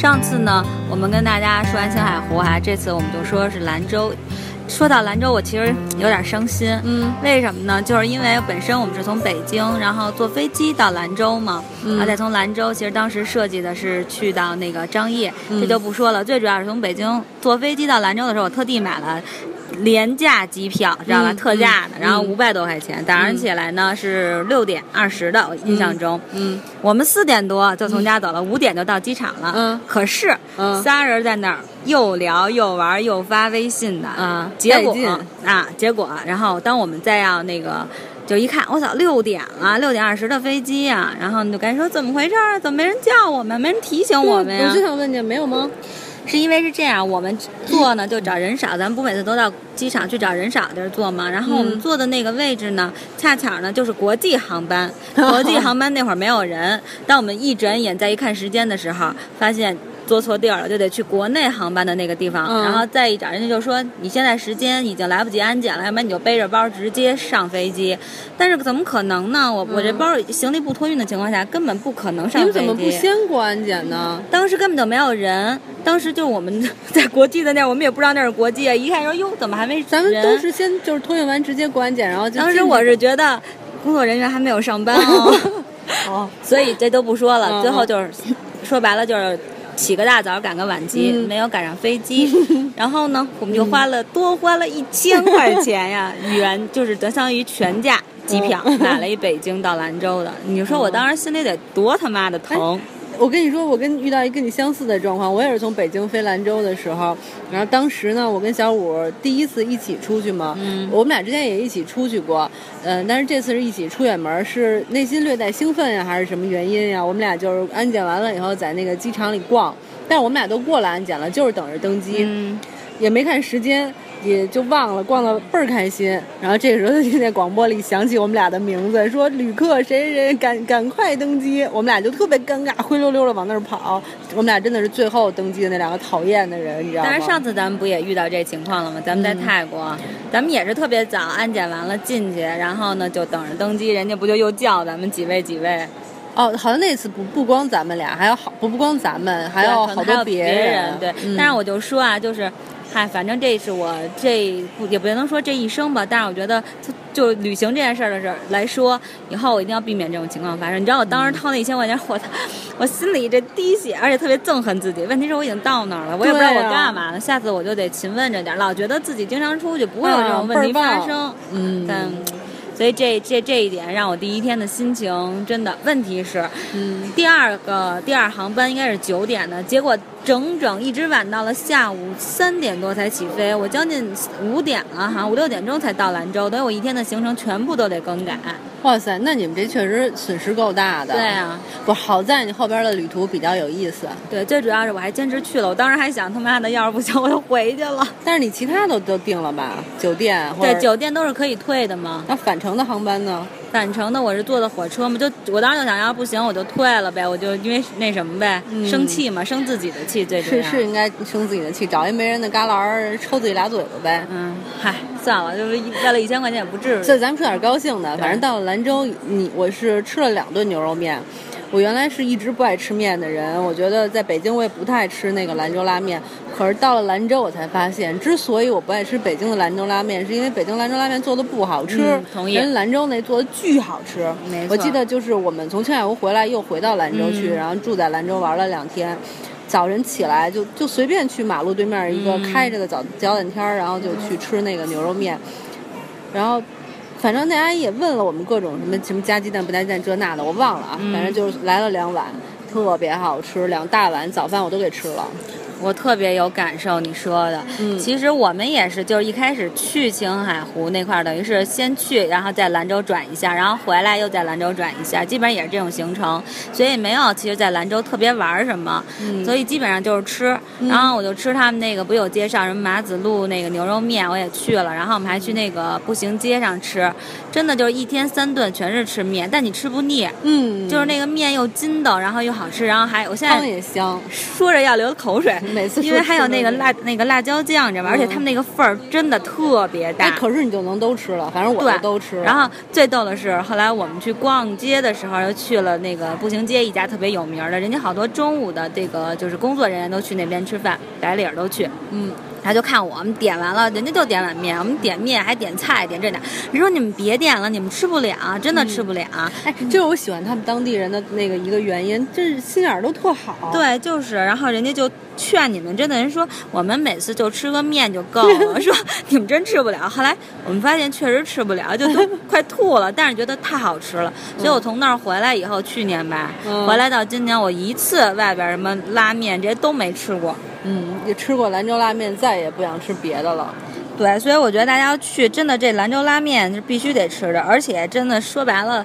上次呢，我们跟大家说完青海湖哈，这次我们就说是兰州。说到兰州，我其实有点伤心。嗯，为什么呢？就是因为本身我们是从北京，然后坐飞机到兰州嘛，嗯然后再从兰州，其实当时设计的是去到那个张掖，嗯这就不说了。最主要是从北京坐飞机到兰州的时候，我特地买了。廉价机票，知道吧？嗯特价的，嗯然后五百多块钱，早上起来呢是六点二十的，我印象中。嗯我们四点多就从家走了，五点就到机场了。嗯可是、嗯仨人在那儿又聊又玩又发微信的啊结果啊，结果，然后当我们再要那个。就一看，我操，六点了，六点二十的飞机呀、然后你就该说怎么回事儿？怎么没人叫我们，没人提醒我们呀？我就想问你，没有吗？是因为是这样，我们坐呢就找人少，咱们不每次都到机场去找人少的地儿坐吗？然后我们嗯坐的那个位置呢，恰巧呢就是国际航班，国际航班那会儿没有人。当我们一转眼再一看时间的时候，发现。坐错地儿了，就得去国内航班的那个地方，嗯然后再一找，人家就说你现在时间已经来不及安检了，要不然你就背着包直接上飞机。但是怎么可能呢？我我这包行李不托运的情况下，根本不可能上飞机。你们怎么不先过安检呢？当时根本就没有人，当时就我们在国际的那儿，我们也不知道那是国际啊。一看说哟，怎么还没人？咱们都是先就是托运完直接过安检，然后就当时我是觉得工作人员还没有上班哦，哦，所以这都不说了。嗯最后就是说白了就是。起个大早赶个晚集，嗯没有赶上飞机，然后呢，我们就花了、多花了一千块钱呀，原就是相当于全价机票、嗯买了一北京到兰州的。你说我当时心里得多他妈的疼！我跟你说，我跟遇到一跟你相似的状况，我也是从北京飞兰州的时候，然后当时呢，我跟小五第一次一起出去嘛，嗯我们俩之前也一起出去过，嗯、但是这次是一起出远门，是内心略带兴奋呀，还是什么原因呀？我们俩就是安检完了以后，在那个机场里逛，但是我们俩都过了安检了，就是等着登机，嗯，也没看时间。也就忘了，逛的倍儿开心。然后这个时候就听见广播里响起我们俩的名字，说旅客谁谁谁赶赶快登机。我们俩就特别尴尬，灰溜溜的往那儿跑。我们俩真的是最后登机的那两个讨厌的人，你知道吗？但是上次咱们不也遇到这情况了吗？咱们在嗯泰国，咱们也是特别早安检完了进去，然后呢就等着登机，人家不就又叫咱们几位几位，哦，好像那次不不光咱们俩，还有好不不光咱们，还有好多别人。对，嗯但是我就说啊，就是。嗨，反正这是我这不也不能说这一生吧，但是我觉得就就旅行这件事儿的事儿来说，以后我一定要避免这种情况发生。你知道我当时掏那一千块钱，我操，我心里这滴血，而且特别憎恨自己。问题是我已经到那儿了，我也不知道我干嘛了。下次我就得勤问着点儿，老觉得自己经常出去不会有这种问题发生。嗯，但所以这这这一点让我第一天的心情真的，问题是，嗯，第二个第二航班应该是九点的，结果整整一直晚到了下午三点多才起飞，我将近五点了哈，五六点钟才到兰州，等于我一天的行程全部都得更改。哇塞，那你们这确实损失够大的。对啊，不好在你后边的旅途比较有意思，对，最主要是我还坚持去了，我当时还想他妈的，要是不行我就回去了。但是你其他都都定了吧？酒店或者对，酒店都是可以退的吗。那返程的航班呢？返程的我是坐的火车嘛，就我当时就想要不行我就退了呗，我就因为那什么呗，嗯生气嘛，生自己的气最主要。是是应该生自己的气，找一没人的旮旯抽自己俩嘴巴呗。嗯，嗨，算了，就是一为了一千块钱也不至于。所以咱们说点高兴的，反正到了兰州，你我是吃了两顿牛肉面。我原来是一直不爱吃面的人，我觉得在北京我也不太爱吃那个兰州拉面。可是到了兰州，我才发现，之所以我不爱吃北京的兰州拉面，是因为北京兰州拉面做的不好吃，嗯同意人兰州那做的巨好吃。没错我记得就是我们从青海湖回来，又回到兰州去，嗯然后住在兰州玩了两天。早晨起来就就随便去马路对面一个嗯开着的早早点摊儿，然后就去吃那个牛肉面，然后反正那阿姨也问了我们各种什么什么加鸡蛋不加鸡蛋这那的，我忘了啊，嗯反正就是来了两碗，特别好吃，两大碗早饭我都给吃了。我特别有感受你说的。嗯其实我们也是，就是一开始去青海湖那块儿，等于是先去，然后在兰州转一下，然后回来又在兰州转一下，基本上也是这种行程，所以没有其实，在兰州特别玩什么，嗯所以基本上就是吃。然后我就吃他们那个不有介绍什么马子路那个牛肉面，我也去了，然后我们还去那个步行街上吃，真的就是一天三顿全是吃面，但你吃不腻。嗯，就是那个面又筋道，然后又好吃，然后还我现在汤也香。说着要流口水，每次因为还有那个辣那个辣椒酱，你知道吗？而且他们那个份儿真的特别大。哎，可是你就能都吃了，反正我都吃了。然后最逗的是，后来我们去逛街的时候，又去了那个步行街一家特别有名的，人家好多中午的这个就是工作人员都去那边吃饭，白领儿都去。嗯，他就看我们点完了，人家就点碗面，我们点面还点菜，点这点。人说你们别点了，你们吃不了，真的吃不了。哎，这是我喜欢他们当地人的那个一个原因，这心眼儿都特好。，对，就是，然后人家就劝你们，真的人说我们每次就吃个面就够了，说你们真吃不了。后来我们发现确实吃不了，就都快吐了，但是觉得太好吃了，所以我从那儿回来以后，去年吧，嗯回来到今年，我一次外边什么拉面这些都没吃过。嗯，也吃过兰州拉面，再也不想吃别的了。对，所以我觉得大家要去，真的这兰州拉面是必须得吃的，而且真的说白了。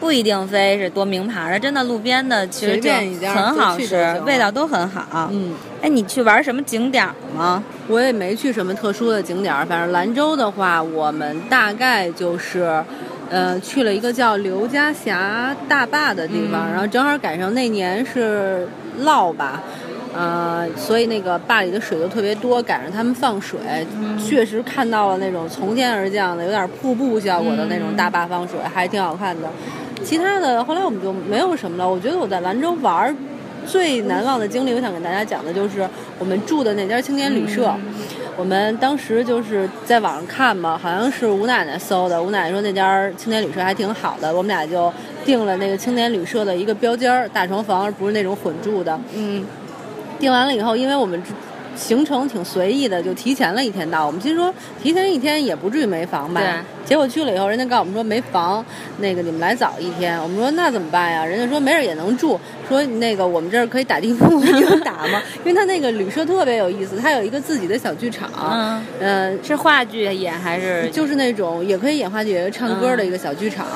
不一定非是多名牌的，真的路边的其实随就很好吃味道都很好。嗯，哎，你去玩什么景点儿吗？我也没去什么特殊的景点儿，反正兰州的话，我们大概就是，呃，去了一个叫刘家峡大坝的地方，嗯然后正好赶上那年是涝吧。呃，所以那个坝里的水就特别多，赶上他们放水，确实看到了那种从天而降的、有点瀑布效果的那种大坝放水，还挺好看的。其他的后来我们就没有什么了。我觉得我在兰州玩儿最难忘的经历，我想跟大家讲的就是我们住的那家青年旅社。我们当时就是在网上看嘛，好像是吴奶奶搜的。吴奶奶说那家青年旅社还挺好的，我们俩就订了那个青年旅社的一个标间儿大床房，而不是那种混住的。嗯，订完了以后，因为我们行程挺随意的，就提前了一天到。我们心说提前一天也不至于没房吧？对。结果去了以后，人家告诉我们说没房，那个你们来早一天。我们说那怎么办呀？人家说没事也能住，说那个我们这儿可以打地铺，你能打吗？因为他那个旅社特别有意思，他有一个自己的小剧场，嗯嗯、是话剧演还是？就是那种也可以演话剧，唱歌的一个小剧场。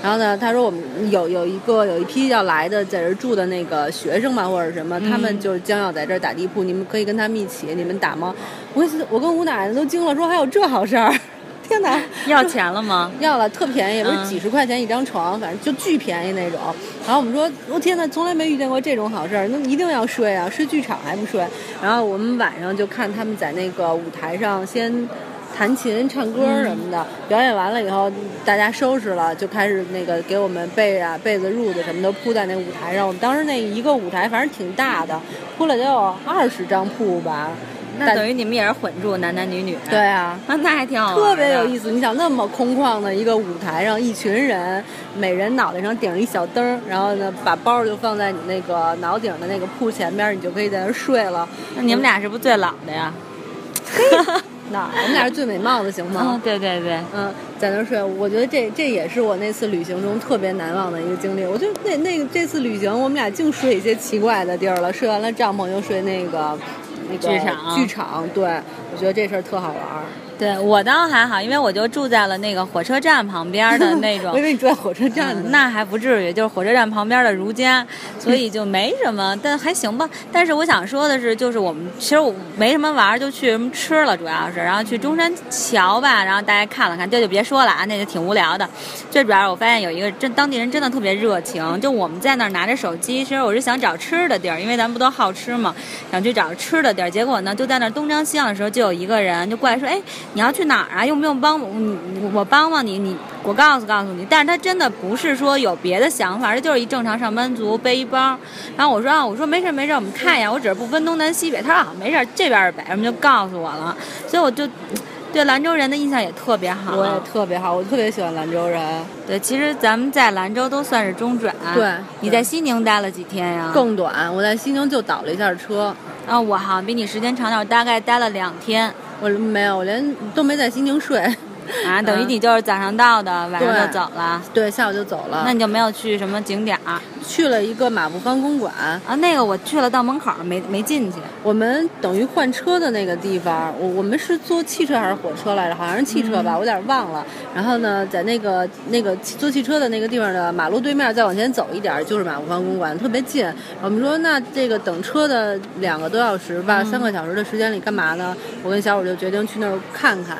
然后呢，他说我们有有一个有一批要来的在这儿住的那个学生嘛，或者什么，他们就是将要在这儿打地铺，你们可以跟他们一起，你们打吗？我我跟吴奶奶都惊了，说还有这好事儿，天哪！要钱了吗？要了，特便宜，也不是嗯几十块钱一张床，反正就巨便宜那种。然后我们说，我、天哪，从来没遇见过这种好事儿，那一定要睡啊，睡剧场还不睡。然后我们晚上就看他们在那个舞台上先弹琴、唱歌什么的，表演完了以后，大家收拾了，就开始那个给我们被啊、被子、褥子什么都铺在那舞台上。我们当时那一个舞台反正挺大的，铺了得有二十张铺吧。那等于你们也是混住，男男女女。对啊，啊，那还挺好特别有意思。你想那么空旷的一个舞台上，一群人，每人脑袋上顶着一小灯，然后呢，把包就放在你那个脑顶的那个铺前边，你就可以在那睡了。那你们俩是不是最老的呀？那我们俩是最美貌的，行嗯，吗？对对对。嗯，在那儿睡，我觉得这这也是我那次旅行中特别难忘的一个经历。我觉得那那个这次旅行，我们俩净睡一些奇怪的地儿了，睡完了帐篷又睡那个那个剧场剧场，对我觉得这事儿特好玩儿。对我倒还好，因为我就住在了那个火车站旁边的 那种我以。为你住在火车站呢。嗯那还不至于，就是火车站旁边的如家，所以就没什么，但还行吧。但是我想说的是，就是我们其实我没什么玩儿，就去什么吃了，主要是，然后去中山桥吧，然后大家看了看，这就别说了啊，那就挺无聊的。最主要我发现有一个真当地人真的特别热情，就我们在那儿拿着手机，其实我是想找吃的地儿，因为咱们不都好吃嘛，想去找吃的地儿。结果呢，就在那儿东张西望的时候，就有一个人就过来说：“哎，你要去哪儿啊？用不用帮我？你我帮帮你，你我告诉告诉你。”但是他真的不是说有别的想法，他就是一正常上班族背一包。然后我说啊，我说没事没事，我们看一眼，我只是不分东南西北。他说啊，没事，这边是北，我们就告诉我了。所以我就对兰州人的印象也特别好。我也特别好，我特别喜欢兰州人，对，其实咱们在兰州都算是中转。对你在西宁待了几天呀？更短。我在西宁就倒了一下车，啊，我好像比你时间长点，我大概待了两天。我没有，我连都没在西宁睡。啊，等于你就是早上到的，晚上就走了。对，下午就走了。那你就没有去什么景点儿去了一个马步芳公馆，啊？那个我去了，到门口儿没没进去。我们等于换车的那个地方，我我们是坐汽车还是火车来着？好像是汽车吧，我有点忘了。然后呢，在那个那个坐汽车的那个地方的马路对面，再往前走一点就是马步芳公馆，特别近。我们说那这个等车的两个多小时吧，三个小时的时间里干嘛呢？我跟小五就决定去那儿看看。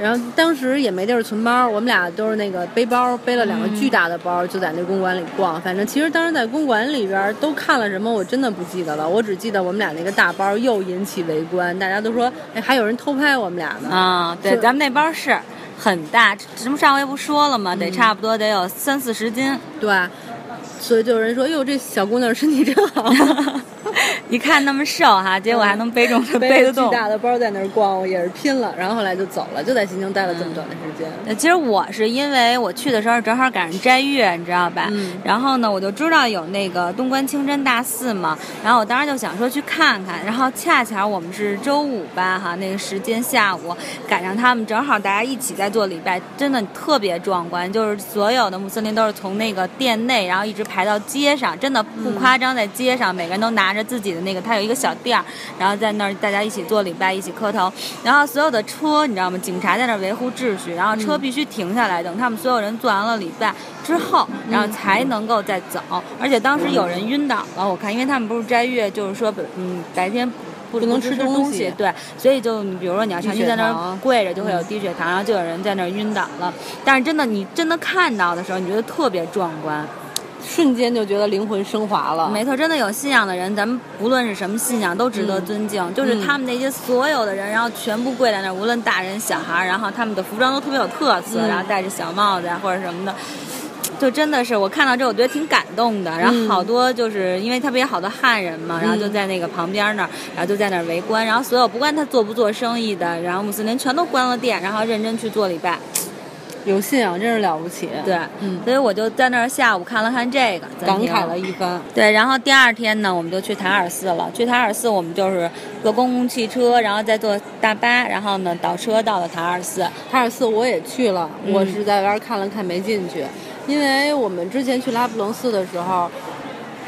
然后当时也没地儿存包，我们俩都是那个背包，背了两个巨大的包，就在那公馆里逛。反正其实当时在公馆里边都看了什么，我真的不记得了。我只记得我们俩那个大包又引起围观，大家都说，哎，还有人偷拍我们俩呢。啊，对，咱们那包是很大，什么上回不说了吗？嗯得差不多得有三四十斤，对，所以就有人说，哟，这小姑娘身体真好，一看那么瘦哈，结果还能背重背背着巨。大的包在那儿逛，我也是拼了。然后后来就走了，就在新疆待了这么短的时间。呃其实我是因为我去的时候正好赶上斋月，你知道吧？嗯然后呢，我就知道有那个东关清真大寺嘛，然后我当时就想说去看看，然后恰巧我们是周五吧，哈，那个时间下午赶上他们正好大家一起在做礼拜，真的特别壮观，就是所有的穆斯林都是从那个店内，然后一直排到街上，真的不夸张，在街上每个人都拿着自己的那个，他有一个小店儿，然后在那儿大家一起做礼拜，一起磕头，然后所有的车你知道吗？警察在那儿维护秩序，然后车必须停下来，等他们所有人做完了礼拜之后，然后才能够再走。而且当时有人晕倒了，我看，因为他们不是斋月，就是说，嗯，白天。不不能吃吃东西西，对，所以就你比如说你要长期在那儿跪着，就会有低血糖，然后就有人在那儿晕倒了。但是真的，你真的看到的时候，你觉得特别壮观。瞬间就觉得灵魂升华了。没错，真的有信仰的人，咱们不论是什么信仰，都值得嗯尊敬。就是他们那些所有的人，然后全部跪在那儿，无论大人小孩儿，然后他们的服装都特别有特色，嗯然后戴着小帽子啊或者什么的。就真的是我看到这，我觉得挺感动的。然后嗯好多就是因为特别好多汉人嘛，然后就在那个旁边那儿，然后就在那儿围观。然后所有不管他做不做生意的，然后穆斯林全都关了店，然后认真去做礼拜。有信仰真是了不起。对，嗯，所以我就在那儿下午看了看这个，感慨了一番。对，然后第二天呢，我们就去塔尔寺了。去塔尔寺，我们就是坐公共汽车，然后再坐大巴，然后呢倒车到了塔尔寺。塔尔寺我也去了，嗯我是在外边看了看没进去，因为我们之前去拉卜楞寺的时候，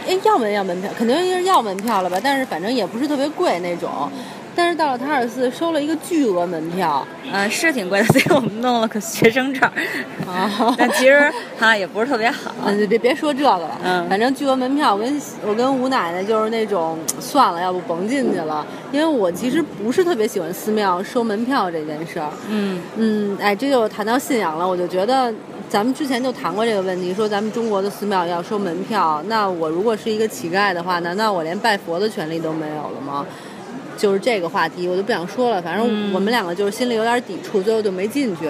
哎，要门要门票，肯定是要门票了吧？但是反正也不是特别贵那种。但是到了塔尔寺收了一个巨额门票呃，是挺贵的，所以我们弄了个学生证儿。啊，但其实哈也不是特别好。嗯，就别别说这个了，嗯反正巨额门票，我跟我跟吴奶奶就是那种算了，要不甭进去了，因为我其实不是特别喜欢寺庙收门票这件事儿。嗯嗯，哎，这就谈到信仰了，我就觉得咱们之前就谈过这个问题，说咱们中国的寺庙要收门票，那我如果是一个乞丐的话，难道我连拜佛的权利都没有了吗？就是这个话题，我就不想说了。反正嗯我们两个就是心里有点抵触，最后就没进去。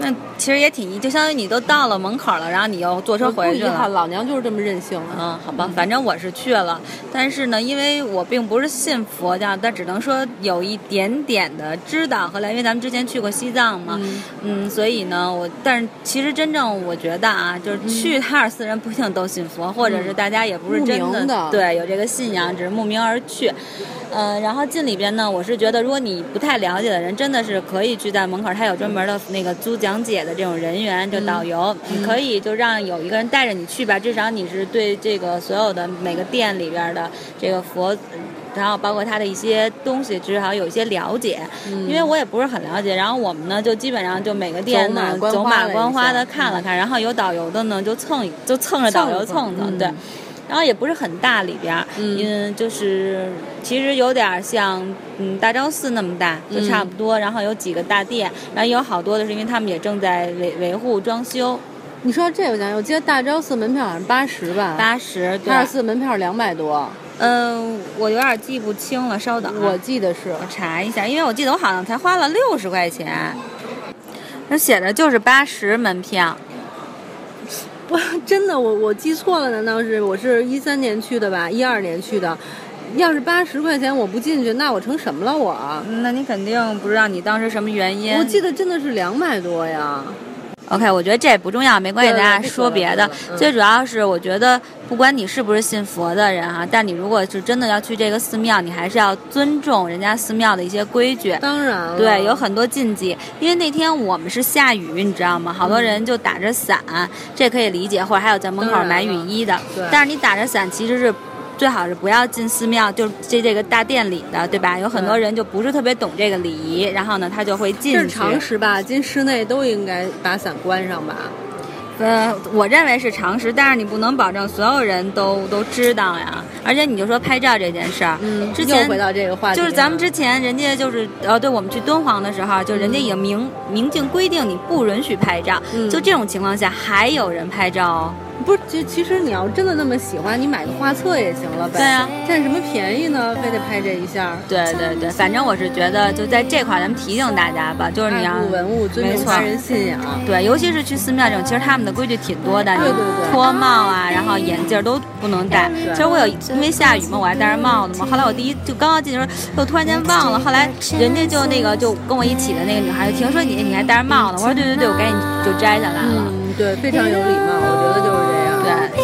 那其实也挺遗，就相当于你都到了门口了，然后你又坐车回去了。老娘就是这么任性。嗯，好吧，反正我是去了，但是呢，因为我并不是信佛教，但只能说有一点点的知道和来，因为咱们之前去过西藏嘛，嗯嗯，所以呢，我但是其实真正我觉得啊，就是去塔尔寺人不一定都信佛，或者是大家也不是真的对有这个信仰，只是慕名而去。呃，然后进里边呢，我是觉得，如果你不太了解的人，真的是可以去在门口，他有专门的那个租讲解的这种人员，就导游，你可以就让有一个人带着你去吧，至少你是对这个所有的每个店里边的这个佛。然后包括他的一些东西，至少有一些了解，嗯因为我也不是很了解。然后我们呢，就基本上就每个店呢走马观花的看了看，然后有导游的呢就蹭就蹭着导游蹭蹭，嗯对。然后也不是很大里边儿，嗯就是其实有点像嗯大昭寺那么大，就差不多。然后有几个大殿，然后有好多的是因为他们也正在维维护装修，你说这个我想，我记得大昭寺门票好像八十吧，八十对塔。尔寺门票两百多，嗯、我有点记不清了，稍等啊，我记得是。我查一下，因为我记得我好像才花了六十块钱，那写着就是八十门票。我 真的，我我记错了，难道是我是一三年去的吧？一二年去的，要是八十块钱我不进去，那我成什么了我？嗯那你肯定不知道你当时什么原因。我记得真的是两百多呀。OK，我觉得这也不重要，没关系，对对咱俩说别的最主要是我觉得，不管你是不是信佛的人哈、但你如果是真的要去这个寺庙，你还是要尊重人家寺庙的一些规矩。当然了，对，有很多禁忌，因为那天我们是下雨，你知道吗？好多人就打着伞，这可以理解，或者还有在门口买雨衣的对。但是你打着伞，其实是最好是不要进寺庙，就是这这个大殿里的，对吧？有很多人就不是特别懂这个礼仪，然后呢，他就会进去。这是常识吧？进室内都应该把伞关上吧？呃，我认为是常识，但是你不能保证所有人都都知道呀。而且你就说拍照这件事儿，嗯，之前又回到这个话题，就是咱们之前人家就是呃，对我们去敦煌的时候，就人家已经明明镜规定你不允许拍照，嗯就这种情况下还有人拍照哦。不是，其其实你要真的那么喜欢，你买个画册也行了呗。对啊，占什么便宜呢？非得拍这一下？对对对，反正我是觉得就在这块儿，咱们提醒大家吧，就是你要文物，尊重他人信仰。对，尤其是去寺庙这种，其实他们的规矩挺多的，对对对脱帽啊，然后眼镜都不能戴。其实我有因为下雨嘛，我还戴着帽子嘛。后来我第一就刚刚进去的时候，又突然间忘了，后来人家就那个就跟我一起的那个女孩就听说你你还戴着帽子，我说对对对，我赶紧就摘下来了。嗯，对，非常有礼貌，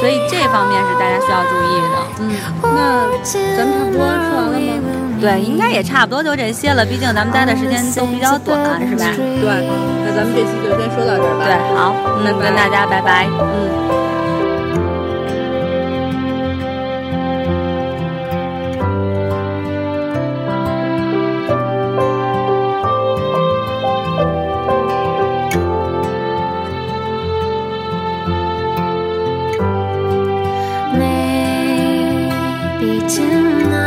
所以这方面是大家需要注意的。嗯，那咱们差不多说完了吗？对，应该也差不多就这些了，毕竟咱们待的时间都比较短，是吧？对，那咱们这期就先说到这儿吧。对，好，嗯，拜拜跟大家拜拜。嗯。煎熬